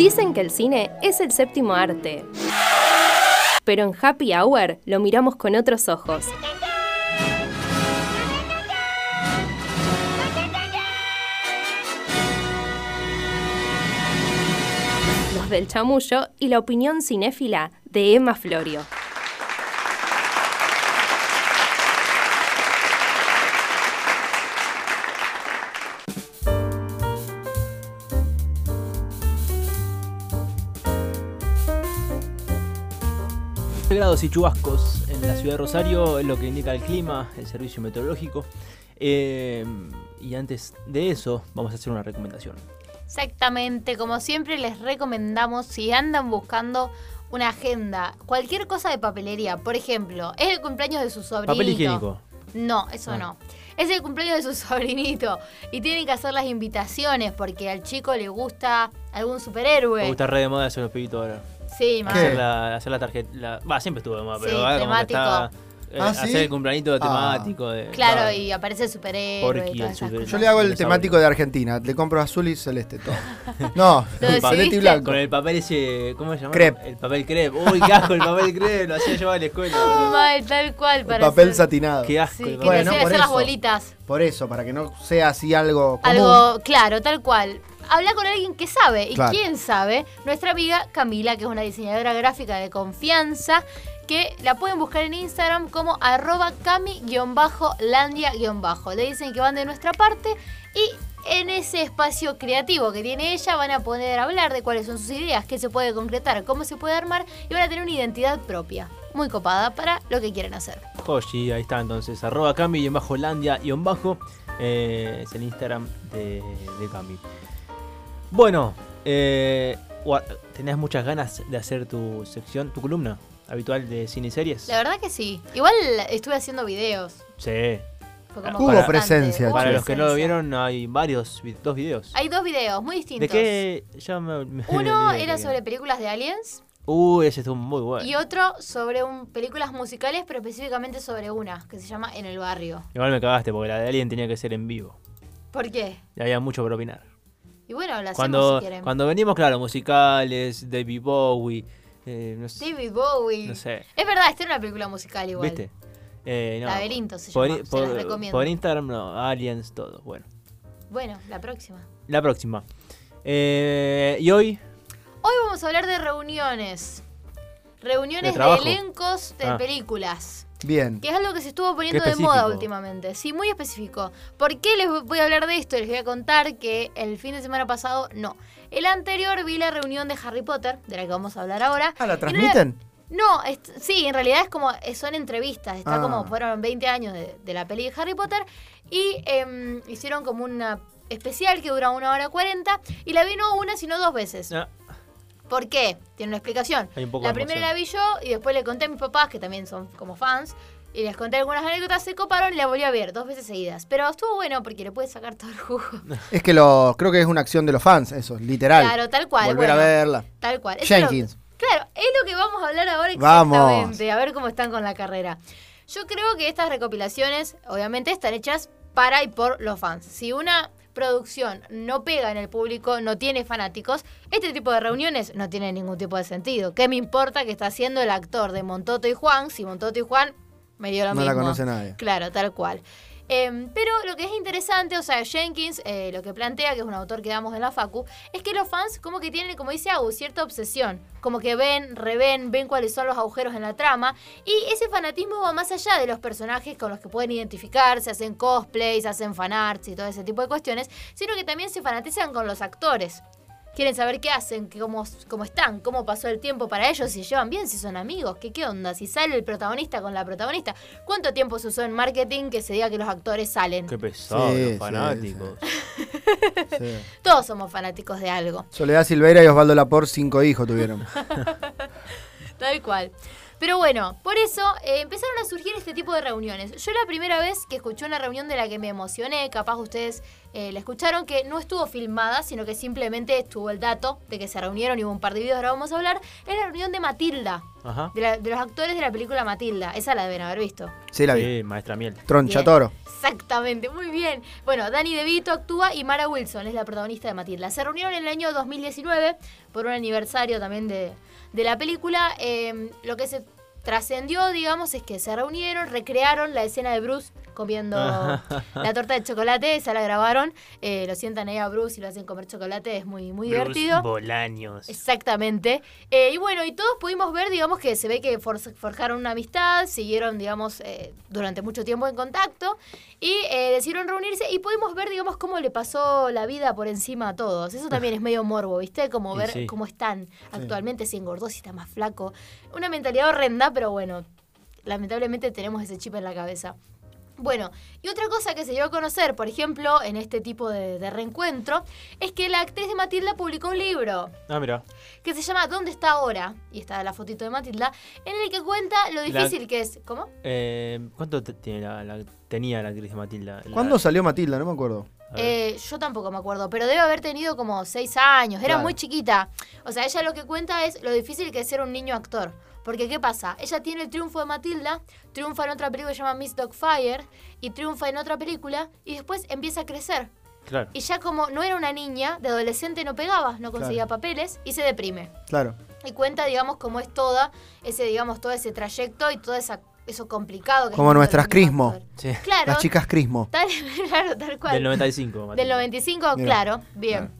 Dicen que el cine es el séptimo arte. Pero en Happy Hour lo miramos con otros ojos. Los del chamullo y la opinión cinéfila de Emma Florio. Grados y chubascos en la ciudad de Rosario es lo que indica el clima, el servicio meteorológico. Eh, y antes de eso, vamos a hacer una recomendación. Exactamente, como siempre les recomendamos si andan buscando una agenda, cualquier cosa de papelería, por ejemplo, es el cumpleaños de su sobrinito. Papel higiénico. No, eso Ah. no. Es el cumpleaños de su sobrinito y tienen que hacer las invitaciones porque al chico le gusta algún superhéroe. Me gusta re de moda eso los pibitos ahora. Sí, más. Hacer la, hacer la tarjeta. la- Va, siempre estuvo de moda, pero Sí, ahora como que temático. está. eh, ¿Ah, sí? Hacer el cumpleañito Ah. temático. De, Claro, y aparece el superhéroe. Y el super-. Yo le hago el temático de Argentina. Le compro azul y celeste todo. No, ¿Lo celeste y blanco. Con el papel ese. ¿Cómo se llama? Crepe. El papel crepe. Uy, qué asco el papel crepe. Lo hacía llevar a la escuela. Mal, tal cual. El Para papel hacer- satinado. Qué asco. Sí, el que papel. Bueno, decide por hacer las eso. bolitas. Por eso, para que no sea así algo común. Algo, claro, tal cual. Habla con alguien que sabe. ¿Y Claro. quién sabe? Nuestra amiga Camila, que es una diseñadora gráfica de confianza, que la pueden buscar en Instagram como arroba cami-landia- Le dicen que van de nuestra parte y en ese espacio creativo que tiene ella van a poder hablar de cuáles son sus ideas, qué se puede concretar, cómo se puede armar y van a tener una identidad propia. Muy copada para lo que quieren hacer. Joshi, ahí está entonces, arroba Cami y en bajo Landia y en bajo eh, es el Instagram de, de Cami. Bueno, eh, ¿tenés muchas ganas de hacer tu sección, tu columna habitual de cine y series? La verdad que sí. Igual estuve haciendo videos. Sí. Hubo constante. presencia, Hubo Para los que no lo vieron, hay varios, dos videos. Hay dos videos muy distintos. ¿De qué? Ya me, me Uno era sobre películas de aliens Uy, ese estuvo muy bueno. y otro sobre un, películas musicales, pero específicamente sobre una que se llama En el barrio. Igual me cagaste porque la de Alien tenía que ser en vivo. ¿Por qué? Y había mucho por opinar. Y bueno, la hacemos Cuando, si quieren. cuando venimos, claro, musicales, David Bowie, eh, no sé. David Bowie. No sé. Es verdad, esta era una película musical igual. ¿Viste? Eh, no, Laberinto se por, llama, se por- las recomiendo. por Instagram, no, Aliens, todo. Bueno, Bueno, la próxima. la próxima. Eh, y hoy, Hoy vamos a hablar de reuniones. Reuniones ¿De elencos de Ah. películas. Bien. Que es algo que se estuvo poniendo de moda últimamente. Sí, muy específico. ¿Por qué les voy a hablar de esto? Les voy a contar que el fin de semana pasado, no. El anterior vi la reunión de Harry Potter, de la que vamos a hablar ahora. Ah, ¿la transmiten? No, es- sí, en realidad es como, eh, son entrevistas. Está Ah. como, fueron 20 años de, de la peli de Harry Potter. Y em, hicieron como una especial que dura una hora 40. Y la vi no una, sino dos veces. ah, ¿Por qué? Tiene una explicación. Hay un poco la de primera la vi yo y después le conté a mis papás, que también son como fans, y les conté algunas anécdotas, se coparon y la volví a ver dos veces seguidas. Pero estuvo bueno porque le puedes sacar todo el jugo. Es que lo, creo que es una acción de los fans, eso, literal. Claro, tal cual. Volver a verla. Tal cual. Lo- Jenkins. claro, es lo que vamos a hablar ahora Vamos. exactamente. A ver cómo están con la carrera. Yo creo que estas recopilaciones, obviamente, están hechas para y por los fans. Si una producción no pega en el público, no tiene fanáticos, este tipo de reuniones no tiene ningún tipo de sentido. ¿Qué me importa que está haciendo el actor de Montoto y Juan? Si Montoto y Juan me dio lo No mismo. la conoce nadie. Claro, tal cual. Em, pero lo que es interesante, o sea, Jenkins eh, lo que plantea, que es un autor que damos en la Facu, es que los fans como que tienen, como dice Agus, cierta obsesión. Como que ven, reven, ven cuáles son los agujeros en la trama. Y ese fanatismo va más allá de los personajes con los que pueden identificarse, hacen cosplays, hacen fanarts y todo ese tipo de cuestiones, sino que también se fanatizan con los actores. Quieren saber qué hacen, qué- cómo, cómo están, cómo pasó el tiempo para ellos, si llevan bien, si son amigos, qué, qué onda, si sale el protagonista con la protagonista. ¿Cuánto tiempo se usó en marketing que se diga que los actores salen? qué pesado, Sí, los sí, fanáticos. Sí. Todos somos fanáticos de algo, Soledad Silveira y Osvaldo Laporte, cinco hijos tuvieron. tal cual. Pero bueno, por eso eh, empezaron a surgir este tipo de reuniones. Yo la primera vez que escuché una reunión de la que me emocioné, capaz ustedes eh, la escucharon, que no estuvo filmada, sino que simplemente estuvo el dato de que se reunieron y hubo un par de videos, ahora vamos a hablar, es la reunión de Matilda. Ajá. De, la- de los actores de la película Matilda. Esa la deben haber visto. Sí, la vi. Sí, maestra miel. Troncha Bien. Toro. Exactamente, muy bien. Bueno, Danny DeVito actúa y Mara Wilson es la protagonista de Matilda. Se reunieron en el año 2019 por un aniversario también de, de la película. Eh, lo que se trascendió, digamos, es que se reunieron, recrearon la escena de Bruce comiendo la torta de chocolate, esa la grabaron. Eh, lo sientan ahí a Bruce y lo hacen comer chocolate, es muy, muy divertido. Bolaños. Exactamente. Eh, y bueno, y todos pudimos ver, digamos, que se ve que for- forjaron una amistad, siguieron, digamos, eh, durante mucho tiempo en contacto y decidieron reunirse y pudimos ver, digamos, cómo le pasó la vida por encima a todos. Eso también es medio morbo, ¿viste? Como ver sí. cómo están actualmente, si engordó, si está más flaco. Una mentalidad horrenda, pero bueno, lamentablemente tenemos ese chip en la cabeza. Bueno, y otra cosa que se dio a conocer, por ejemplo, en este tipo de, de reencuentro, es que la actriz de Matilda publicó un libro Ah, mira. que se llama ¿Dónde está ahora? Y está la fotito de Matilda, en el que cuenta lo La- difícil que es. ¿Cómo? Eh, ¿Cuánto te- tiene la, la- tenía la actriz de Matilda? La- ¿Cuándo salió Matilda? No me acuerdo. Eh, yo tampoco me acuerdo, pero debe haber tenido como seis años, era Claro. muy chiquita. O sea, ella lo que cuenta es lo difícil que es ser un niño actor. Porque, ¿qué pasa? Ella tiene el triunfo de Matilda, triunfa en otra película que se llama Miss Dogfire, y triunfa en otra película, y después empieza a crecer. claro. Y ya como no era una niña, de adolescente no pegaba, no conseguía papeles, y se deprime. Claro. y cuenta, digamos, cómo es toda ese, digamos, todo ese trayecto y todo esa, eso complicado que Como nuestras Crismo. Sí. Claro, Las chicas Crismo. tal, claro, tal cual. Del 95. Matilda. Del 95, Mira. claro, bien. Claro.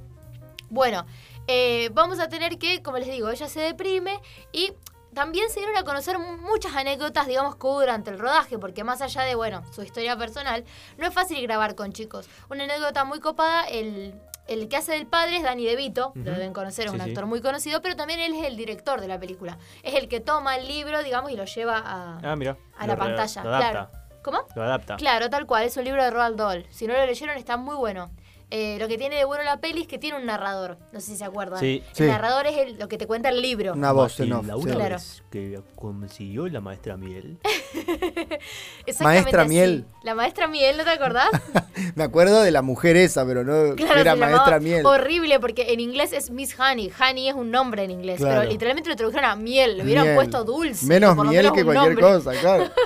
Bueno, eh, vamos a tener que, como les digo, ella se deprime y también se dieron a conocer mu- muchas anécdotas, digamos, que hubo durante el rodaje, porque más allá de, bueno, su historia personal, no es fácil grabar con chicos. Una anécdota muy copada, el, el que hace del padre es Danny DeVito, lo deben conocer, es Sí, un sí. actor muy conocido, pero también él es el director de la película. Es el que toma el libro, digamos, y lo lleva a, Ah, mira. a la Lo pantalla. Lo adapta. claro. ¿Cómo? Lo adapta. Claro, tal cual, es un libro de Roald Dahl. Si no lo leyeron, está muy bueno. Eh, lo que tiene de bueno la peli es que tiene un narrador. No sé si se acuerdan. Sí. El Sí. narrador es el- lo que te cuenta el libro. Una voz en off. una sí. Claro. vez que consiguió la maestra miel. Exactamente Maestra así. Miel. La maestra Miel, ¿no te acordás? Me acuerdo de la mujer esa, pero no Claro, era maestra miel. Horrible, porque en inglés es Miss Honey. Honey es un nombre en inglés. Claro. Pero literalmente lo tradujeron a miel. Le hubieran Miel. puesto dulce. Menos por lo miel menos que cualquier nombre. cosa, claro.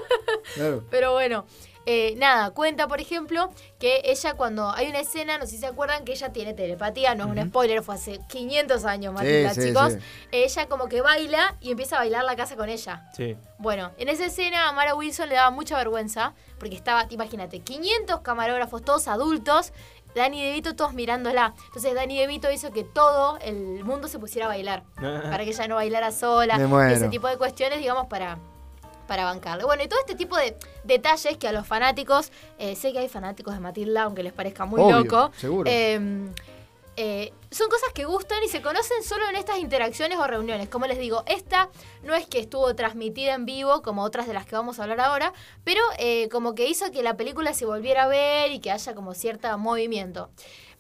Claro. Pero bueno, eh, nada, cuenta, por ejemplo, que ella cuando hay una escena, no sé si se acuerdan, que ella tiene telepatía, no es un spoiler, fue hace 500 años, Matilda, sí, chicos. sí. Ella como que baila y empieza a bailar la casa con ella. Sí. Bueno, en esa escena a Mara Wilson le daba mucha vergüenza, porque estaba, imagínate, 500 camarógrafos, todos adultos, Danny DeVito todos mirándola. Entonces Danny DeVito hizo que todo el mundo se pusiera a bailar, para que ella no bailara sola, ese tipo de cuestiones, digamos, para, para bancarle. Bueno, y todo este tipo de detalles que a los fanáticos, eh, sé que hay fanáticos de Matilda, aunque les parezca muy Obvio, loco, seguro. eh, eh, son cosas que gustan y se conocen solo en estas interacciones o reuniones. Como les digo, esta no es que estuvo transmitida en vivo como otras de las que vamos a hablar ahora, pero eh, como que hizo que la película se volviera a ver y que haya como cierto movimiento.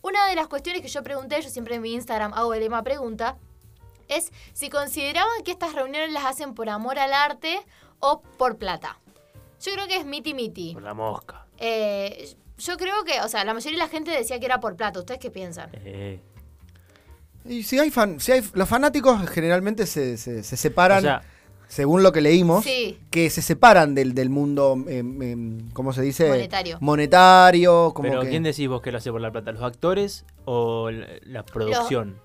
Una de las cuestiones que yo pregunté, yo siempre en mi Instagram hago el lema pregunta, es si consideraban que estas reuniones las hacen por amor al arte o por plata. Yo creo que es miti miti. Por la mosca. Eh, yo creo que, o sea, la mayoría de la gente decía que era por plata. ¿Ustedes qué piensan? Eh, Y si hay fan, si hay, los fanáticos generalmente se, se- se separan, o sea, según lo que leímos, Sí. que se separan del, del mundo, ¿cómo se dice? Monetario. Monetario, como pero que... ¿quién decís vos que lo hace por la plata? ¿Los actores o la, la producción?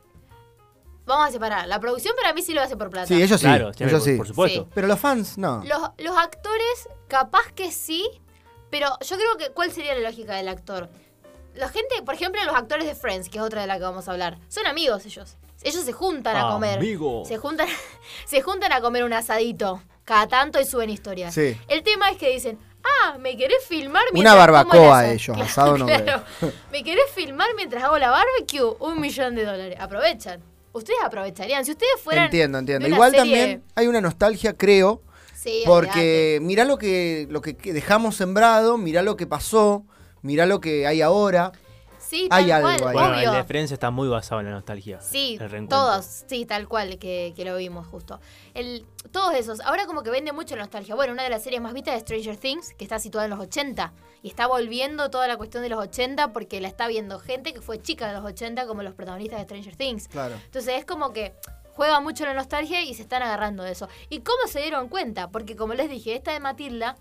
Vamos a separar. La producción para mí sí lo hace por plata. Sí, ellos sí, claro, ellos por, sí. por supuesto. Sí. Pero los fans, no. Los, los actores, capaz que sí, pero yo creo que, ¿cuál sería la lógica del actor? La gente, por ejemplo, los actores de Friends, que es otra de la que vamos a hablar, son amigos ellos. Ellos se juntan a comer. Amigo. Se juntan, se juntan a comer un asadito cada tanto y suben historias. Sí. El tema es que dicen, ah, ¿me querés filmar Una mientras el barbacoa asado?" ellos, Claro, asado no claro. ¿Me querés filmar mientras hago la barbecue? Un millón de dólares. Aprovechan. Ustedes aprovecharían. Si ustedes fueran. Entiendo, de entiendo. una Igual serie- también hay una nostalgia, creo, Sí, porque mirá lo que, lo que que dejamos sembrado, mirá lo que pasó, mirá lo que hay ahora. Sí, Hay tal algo cual, ahí. Bueno, obvio. el de Friends está muy basado en la nostalgia. Sí, el todos, sí, tal cual que, que lo vimos justo. El, todos esos, ahora como que vende mucho la nostalgia. Bueno, una de las series más vistas es Stranger Things, que está situada en los 80 y está volviendo toda la cuestión de los 80 porque la está viendo gente que fue chica de los 80 como los protagonistas de Stranger Things. Claro. Entonces es como que juega mucho la nostalgia y se están agarrando de eso. ¿Y cómo se dieron cuenta? Porque como les dije, esta de Matilda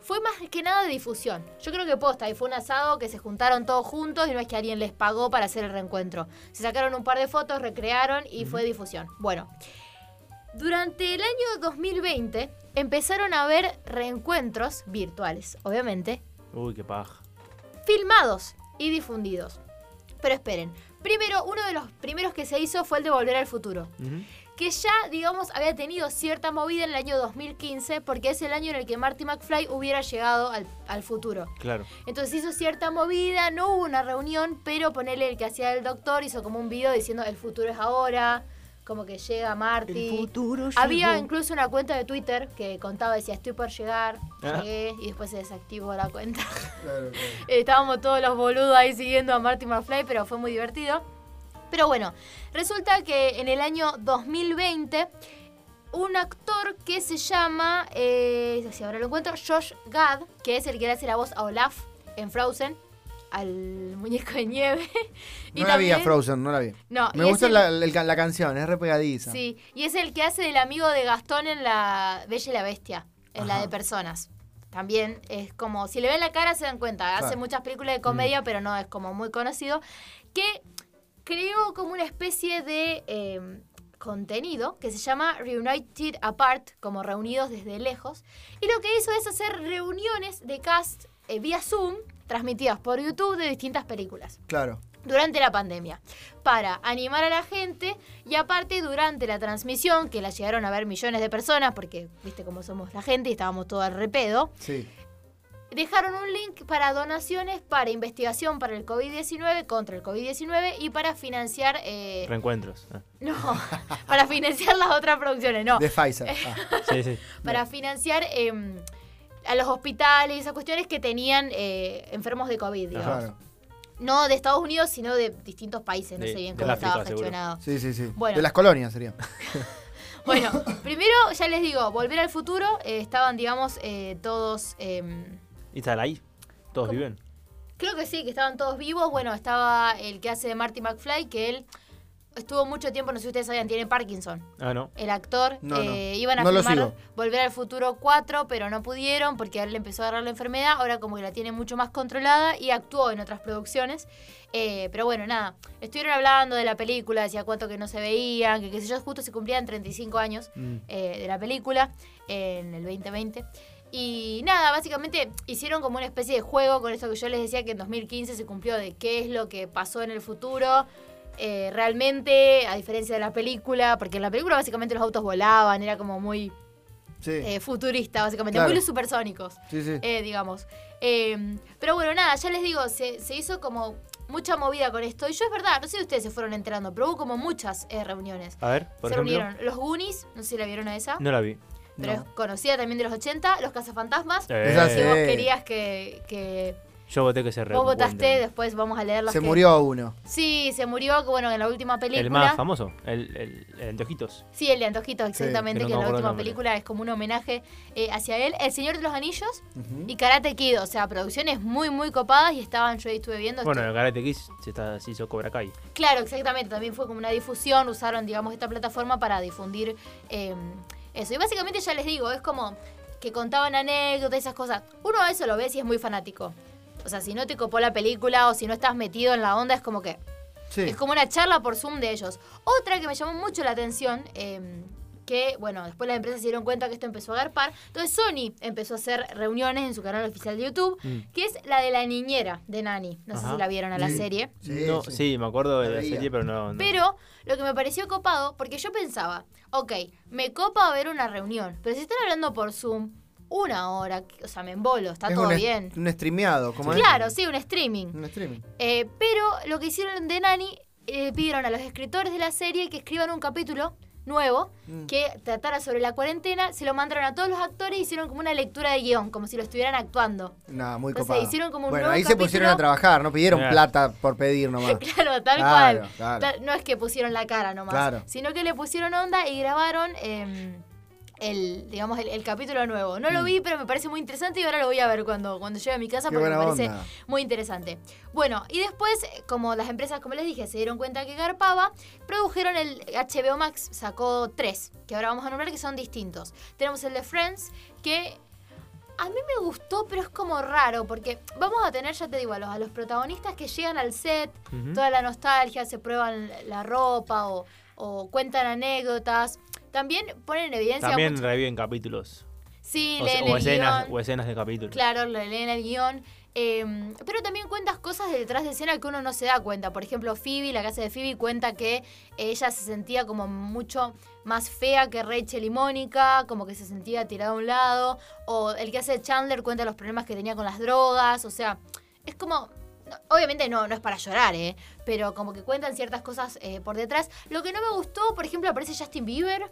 fue más que nada de difusión. Yo creo que posta, y fue un asado que se juntaron todos juntos y no es que alguien les pagó para hacer el reencuentro. Se sacaron un par de fotos, recrearon y fue difusión. Bueno, durante el año 2020 empezaron a haber reencuentros virtuales, obviamente, Uy, qué paja. filmados y difundidos. Pero esperen, primero, uno de los primeros que se hizo fue el de Volver al Futuro. Que ya, digamos, había tenido cierta movida en el año 2015, porque es el año en el que Marty McFly hubiera llegado al, al futuro. Claro. Entonces hizo cierta movida, no hubo una reunión, pero ponele el que hacía el doctor, hizo como un video diciendo el futuro es ahora, como que llega Marty. Había incluso una cuenta de Twitter que contaba, decía, estoy por llegar, Ah. llegué, y después se desactivó la cuenta. Claro, claro. Estábamos todos los boludos ahí siguiendo a Marty McFly, pero fue muy divertido. Pero bueno, resulta que en el año 2020, un actor que se llama, eh, si ahora lo encuentro, Josh Gad, que es el que le hace la voz a Olaf en Frozen, al muñeco de nieve. No la vi a Frozen, no la vi. No, Me gusta el- la, la canción, es re pegadiza. Sí, y es el que hace del amigo de Gastón en la Bella y la Bestia, en la de personas. También es como, si le ven la cara se dan cuenta, hace Claro. Mm. muchas películas de comedia, pero no es como muy conocido, que creó como una especie de eh, contenido que se llama Reunited Apart, como reunidos desde lejos, y lo que hizo es hacer reuniones de cast eh, vía Zoom, transmitidas por YouTube de distintas películas Claro. durante la pandemia para animar a la gente y aparte durante la transmisión que la llegaron a ver millones de personas porque viste cómo somos la gente y estábamos todos al repedo Sí. Dejaron un link para donaciones para investigación para el COVID-19 contra el COVID-19 y para financiar eh, Reencuentros. Ah. no para financiar las otras producciones no De Pfizer. Ah, Sí, sí. para financiar em, a los hospitales y esas cuestiones que tenían eh, enfermos de COVID digamos. claro. no de Estados Unidos sino de distintos países no De- sé bien cómo África, estaba seguro. gestionado Sí, sí, sí. Bueno. De las colonias sería. Bueno, primero ya les digo, volver al futuro, eh, estaban, digamos, eh, todos, em, ¿Y están ahí? ¿Todos ¿Cómo? viven? creo que sí, que estaban todos vivos. Bueno, estaba el que hace de Marty McFly, que él estuvo mucho tiempo, no sé si ustedes sabían, tiene Parkinson. Ah, no. El actor, No, no. eh, iban a No filmar. Volver al Futuro 4, pero no pudieron porque a él le empezó a agarrar la enfermedad, ahora como que la tiene mucho más controlada y actuó en otras producciones. Eh, pero bueno, nada, estuvieron hablando de la película, decía cuánto que no se veían, que qué sé yo, justo se cumplían 35 años Mm. eh, de la película en el 2020. Y nada, básicamente hicieron como una especie de juego con esto que yo les decía que en 2015 se cumplió de qué es lo que pasó en el futuro. eh, realmente, a diferencia de la película, porque en la película básicamente los autos volaban, era como muy Sí. eh, futurista, básicamente, Claro. muy los supersónicos, sí, sí. eh, digamos. Pero bueno, nada, ya les digo, se, se hizo como mucha movida con esto. Y yo es verdad, no sé si ustedes se fueron enterando, pero hubo como muchas reuniones. A ver, por se ejemplo. reunieron los Goonies, no sé si la vieron a esa, No la vi. Pero No. es conocida también de los 80, los cazafantasmas. Esa Eh, Si vos Sí. querías que, que Yo voté que se vos votaste, después vamos a leer los Se que- murió uno. Sí, se murió, bueno, en la última película. El más famoso, el, el, el de ojitos. Sí, el de Antojitos, exactamente, que no que me en la última película es como un homenaje eh, hacia él. El Señor de los Anillos y Karate Kid, o sea, producciones muy, muy copadas y estaban, yo ahí estuve viendo. Bueno, el Karate Kid se, está, se hizo Cobra Kai. Claro, exactamente, también fue como una difusión, usaron, digamos, esta plataforma para difundir eh, eso. Y básicamente ya les digo, es como que contaban anécdotas, esas cosas. Uno a eso lo ve si es muy fanático. O sea, si no te copó la película o si no estás metido en la onda, es como que Sí. Es como una charla por Zoom de ellos. Otra que me llamó mucho la atención, eh, que, bueno, después las empresas se dieron cuenta que esto empezó a agarpar. Entonces Sony empezó a hacer reuniones en su canal oficial de YouTube, Mm. que es la de la niñera de Nani. No sé si la vieron a la Sí. serie. Sí, no, sí. sí. me acuerdo de La serie, pero no. no. Pero lo que me pareció copado, porque yo pensaba, ok, me copa ver una reunión, pero si están hablando por Zoom, una hora, o sea, me embolo, está Es todo un, bien. un streameado, como es? Claro, sí, un streaming. Un streaming. Eh, pero lo que hicieron de Nani, eh, pidieron a los escritores de la serie que escriban un capítulo nuevo Mm. que tratara sobre la cuarentena, se lo mandaron a todos los actores y hicieron como una lectura de guion, como si lo estuvieran actuando. No, muy Entonces, copado. hicieron como un bueno, nuevo ahí se pusieron a trabajar, no pidieron Claro. plata por pedir nomás. claro, tal Claro, cual. claro. No es que pusieron la cara nomás, Claro. sino que le pusieron onda y grabaron eh, el, digamos, el, el capítulo nuevo. No Mm. lo vi, pero me parece muy interesante y ahora lo voy a ver cuando, cuando llegue a mi casa Qué porque me parece onda. muy interesante. Bueno, y después, como las empresas, como les dije, se dieron cuenta que garpaba, produjeron el HBO Max, sacó tres, que ahora vamos a nombrar que son distintos. Tenemos el de Friends, que a mí me gustó, pero es como raro, porque vamos a tener, ya te digo, a los, a los protagonistas que llegan al set, toda la nostalgia, se prueban la ropa o, o cuentan anécdotas. También ponen en evidencia... También mucho- reviven capítulos. sí, O, leen o el escenas, guion. o escenas de capítulos. Claro, le leen el guion. eh, pero también cuentas cosas de detrás de escena que uno no se da cuenta. Por ejemplo, Phoebe, la casa de Phoebe, cuenta que ella se sentía como mucho más fea que Rachel y Mónica, como que se sentía tirada a un lado. O el que hace Chandler cuenta los problemas que tenía con las drogas. O sea, es como. Obviamente no, no es para llorar, ¿eh? Pero como que cuentan ciertas cosas eh, por detrás. Lo que no me gustó, por ejemplo, aparece Justin Bieber.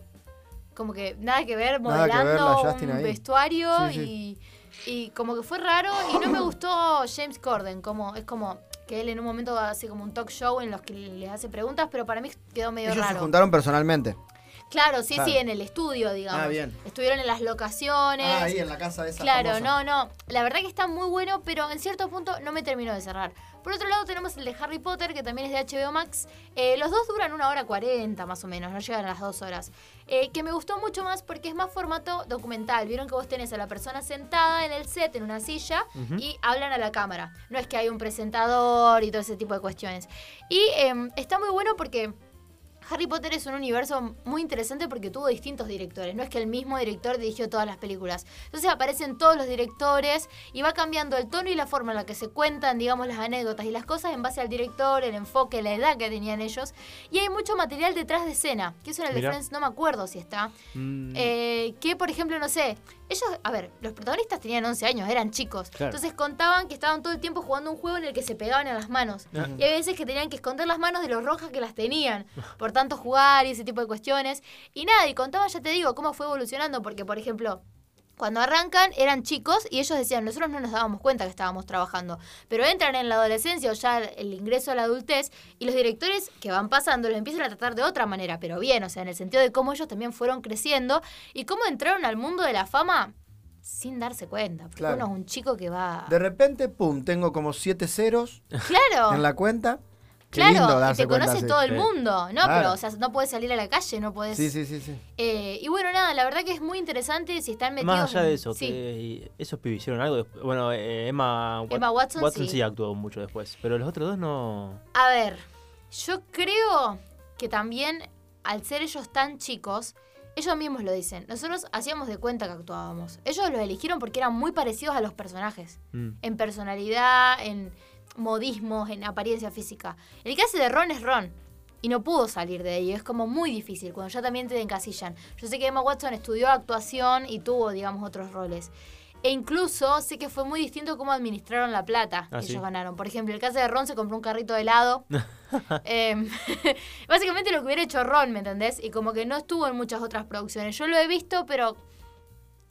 Como que nada que ver, Nada que ver, modelando un ahí. vestuario Sí, sí. y y como que fue raro y no me gustó James Corden, como es como que él en un momento hace como un talk show en los que les hace preguntas, pero para mí quedó medio Ellos se raro. juntaron personalmente. Claro, sí, Claro. sí, en el estudio, digamos. Ah, bien. Estuvieron en las locaciones. Ah, ahí en la casa esa Claro, famosa. no, no. La verdad que está muy bueno, pero en cierto punto no me terminó de cerrar. Por otro lado tenemos el de Harry Potter, que también es de HBO Max. Eh, los dos duran una hora cuarenta más o menos, no llegan a las dos horas. Eh, que me gustó mucho más porque es más formato documental. Vieron que vos tenés a la persona sentada en el set, en una silla, y hablan a la cámara. No es que hay un presentador y todo ese tipo de cuestiones. Y em, está muy bueno porque... Harry Potter es un universo muy interesante porque tuvo distintos directores. No es que el mismo director dirigió todas las películas. Entonces aparecen todos los directores y va cambiando el tono y la forma en la que se cuentan, digamos, las anécdotas y las cosas en base al director, el enfoque, la edad que tenían ellos. Y hay mucho material detrás de escena, que eso en el de. Friends no me acuerdo si está. Mm, Eh, que, por ejemplo, no sé, ellos, a ver, los protagonistas tenían 11 años, eran chicos. Claro. Entonces contaban que estaban todo el tiempo jugando un juego en el que se pegaban en las manos. Y hay veces que tenían que esconder las manos de los rojas que las tenían, por tanto jugar y ese tipo de cuestiones. Y nada, y contaban, ya te digo, cómo fue evolucionando, porque, por ejemplo, cuando arrancan eran chicos y ellos decían, nosotros no nos dábamos cuenta que estábamos trabajando, pero entran en la adolescencia o ya el ingreso a la adultez y los directores que van pasando los empiezan a tratar de otra manera, pero bien, o sea, en el sentido de cómo ellos también fueron creciendo y cómo entraron al mundo de la fama sin darse cuenta, porque Claro. uno es un chico que va... De repente, pum, tengo como siete ceros Claro. en la cuenta. Qué Claro, lindo y darse te conoce todo el mundo, ¿no? Claro. Pero, o sea, no puedes salir a la calle, no puedes... Sí, sí, sí, sí. Eh, y bueno, nada, la verdad que es muy interesante si están metidos... Más allá de en- eso, sí. que esos pibes hicieron algo. después- Bueno, eh, Emma, Emma Watson, sí. sí actuó mucho después, pero los otros dos no. A ver, yo creo que también, al ser ellos tan chicos, ellos mismos lo dicen. Nosotros hacíamos de cuenta que actuábamos. Ellos los eligieron porque eran muy parecidos a los personajes. Mm. En personalidad, en modismos, en apariencia física. El que hace de Ron es Ron. Y no pudo salir de ello. Es como muy difícil cuando ya también te encasillan. Yo sé que Emma Watson estudió actuación y tuvo, digamos, otros roles. E incluso sé que fue muy distinto cómo administraron la plata Ah, que ¿sí? ellos ganaron. Por ejemplo, el caso de Ron se compró un carrito de helado. Em, básicamente lo que hubiera hecho Ron, ¿me entendés? Y como que no estuvo en muchas otras producciones. Yo lo he visto, pero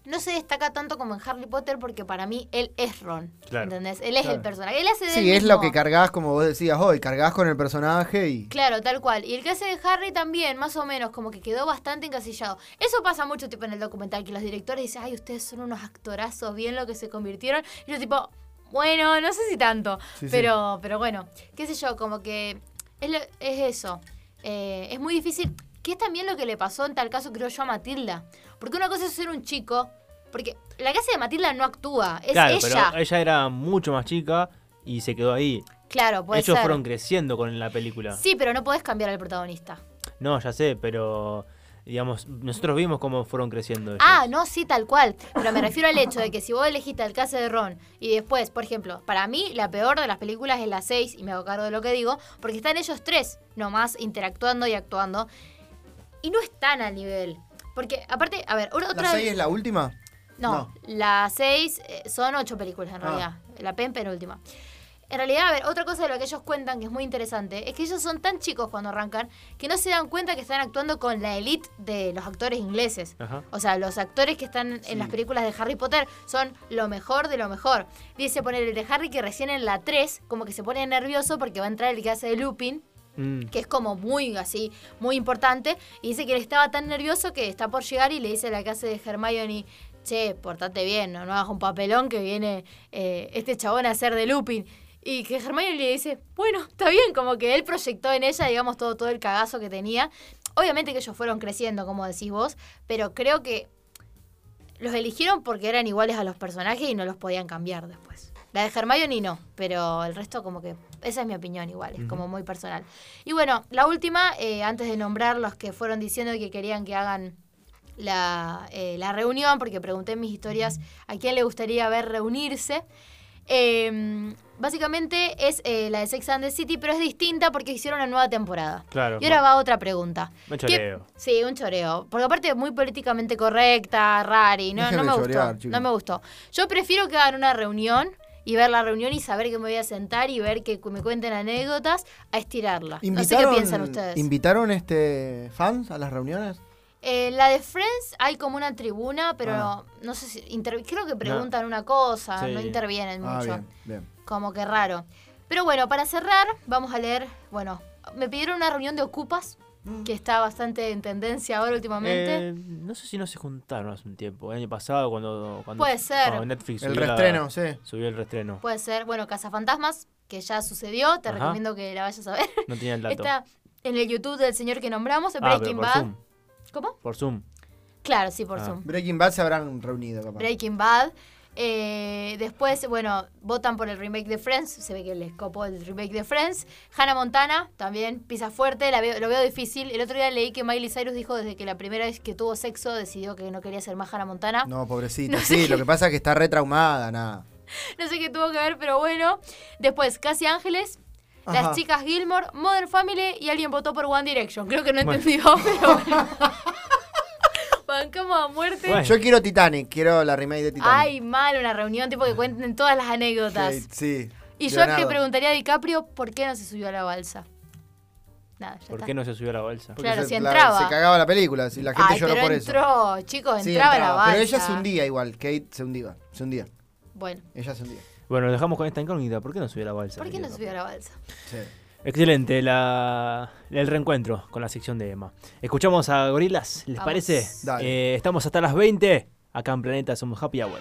no se destaca tanto como en Harry Potter porque para mí él es Ron. Claro. ¿Entendés? Él es el personaje. Él hace de él Sí, es mismo. lo que cargas, como vos decías hoy, cargas con el personaje y. Claro, tal cual. Y el que hace de Harry también, más o menos, como que quedó bastante encasillado. Eso pasa mucho tipo en el documental, que los directores dicen, ay, ustedes son unos actorazos, bien lo que se convirtieron. Y yo tipo, bueno, no sé si tanto. Sí, sí. pero, pero bueno, qué sé yo, como que es, lo- es eso. Eh, es muy difícil. Que es también lo que le pasó en tal caso, creo yo, a Matilda. Porque una cosa es ser un chico. Porque la casa de Matilda no actúa, es claro, ella. pero ella era mucho más chica y se quedó ahí. Claro, puede Ellos ser. fueron creciendo con la película. Sí, pero no podés cambiar al protagonista. No, ya sé, pero digamos, nosotros vimos cómo fueron creciendo ellos. Ah, no, sí, tal cual. Pero me refiero al hecho de que si vos elegiste al caso de Ron y después, por ejemplo, para mí la peor de las películas es la 6, y me hago cargo de lo que digo, porque están ellos tres nomás interactuando y actuando. Y no están al nivel. Porque, aparte, a ver, una- otra. ¿La 6 es la última? No, No. la 6 son ocho películas en Ah. realidad. La pen penúltima. En realidad, a ver, otra cosa de lo que ellos cuentan que es muy interesante es que ellos son tan chicos cuando arrancan que no se dan cuenta que están actuando con la elite de los actores ingleses. Ajá. O sea, los actores que están Sí. en las películas de Harry Potter son lo mejor de lo mejor. Dice poner el de Harry que recién en la 3 como que se pone nervioso porque va a entrar el que hace de Lupin Mm. que es como muy así, muy importante, y dice que él estaba tan nervioso que está por llegar y le dice a la casa de Hermione, che, portate bien, no, no hagas un papelón que viene eh, este chabón a hacer de Lupin. Y que Hermione le dice, bueno, está bien, como que él proyectó en ella, digamos, todo, todo el cagazo que tenía. Obviamente que ellos fueron creciendo, como decís vos, pero creo que los eligieron porque eran iguales a los personajes y no los podían cambiar después. La de Hermione no, pero el resto como que, esa es mi opinión igual, es como muy personal. Y bueno, la última, eh, antes de nombrar los que fueron diciendo que querían que hagan la, eh, la reunión, porque pregunté en mis historias a quién le gustaría ver reunirse. Eh, básicamente es eh, la de Sex and the City, pero es distinta porque hicieron una nueva temporada. Claro. Y ahora va otra pregunta. Un ¿Qué- choreo. Sí, un choreo. Porque aparte es muy políticamente correcta, rari. No, no me chorear, gustó. No me gustó. Yo prefiero que hagan una reunión y ver la reunión y saber que me voy a sentar y ver que me cuenten anécdotas a estirarla. No sé qué piensan ustedes. ¿Invitaron este, fans a las reuniones? Eh, la de Friends hay como una tribuna, pero Ah. no sé si. inter- creo que preguntan una cosa, Sí. no intervienen Ah, mucho. bien, bien. Como que raro. Pero bueno, para cerrar, vamos a leer. Bueno, me pidieron una reunión de ocupas, Mm. que está bastante en tendencia ahora últimamente. Eh, no sé si no se juntaron hace un tiempo. El año pasado, cuando. cuando Puede ser. cuando Netflix El la- reestreno, sí. Subió el reestreno. Puede ser, bueno, Cazafantasmas, que ya sucedió, te Ajá. recomiendo que la vayas a ver. No tenía el dato. Está en el YouTube del señor que nombramos, en ah, pero Breaking por Bad. Zoom. ¿Cómo? Por Zoom. Claro, sí, por Ah. Zoom. Breaking Bad se habrán reunido, capaz. Breaking Bad. Eh, después, bueno, votan por el remake de Friends. Se ve que les copó el remake de Friends. Hannah Montana, también pisa fuerte. La veo- lo veo difícil. El otro día leí que Miley Cyrus dijo desde que la primera vez que tuvo sexo decidió que no quería ser más Hannah Montana. No, No, pobrecita. No sí, lo que pasa es que está re traumada, nada. sé qué tuvo que ver, pero bueno. Después, Casi Ángeles. Ajá. Las chicas Gilmore, Modern Family y alguien votó por One Direction. Creo que no Bueno. entendió, pero bueno. Bancamos a muerte. Bueno. Yo quiero Titanic, quiero la remake de Titanic. Ay, mal, una reunión tipo que cuenten todas las anécdotas. Sí. Y yo Leonardo. le preguntaría a DiCaprio por qué no se subió a la balsa. Nada, ya ¿Por está. qué no se subió a la balsa? Porque Claro, se, si la- entraba. se cagaba la película, si la gente Ay, lloró pero por eso. entró, chicos, Sí, entraba la balsa. Pero ella se hundía igual, Kate se hundía, se hundía. Bueno, Ella se hundía. Bueno, lo dejamos con esta incógnita. ¿Por qué no subió a la balsa? ¿por qué no subió a la balsa? Sí. Excelente, la, el reencuentro con la sección de Emma. Escuchamos a Gorilas, ¿les Vamos. parece? Dale. Eh, estamos hasta las 20. Acá en Planeta somos Happy Hour.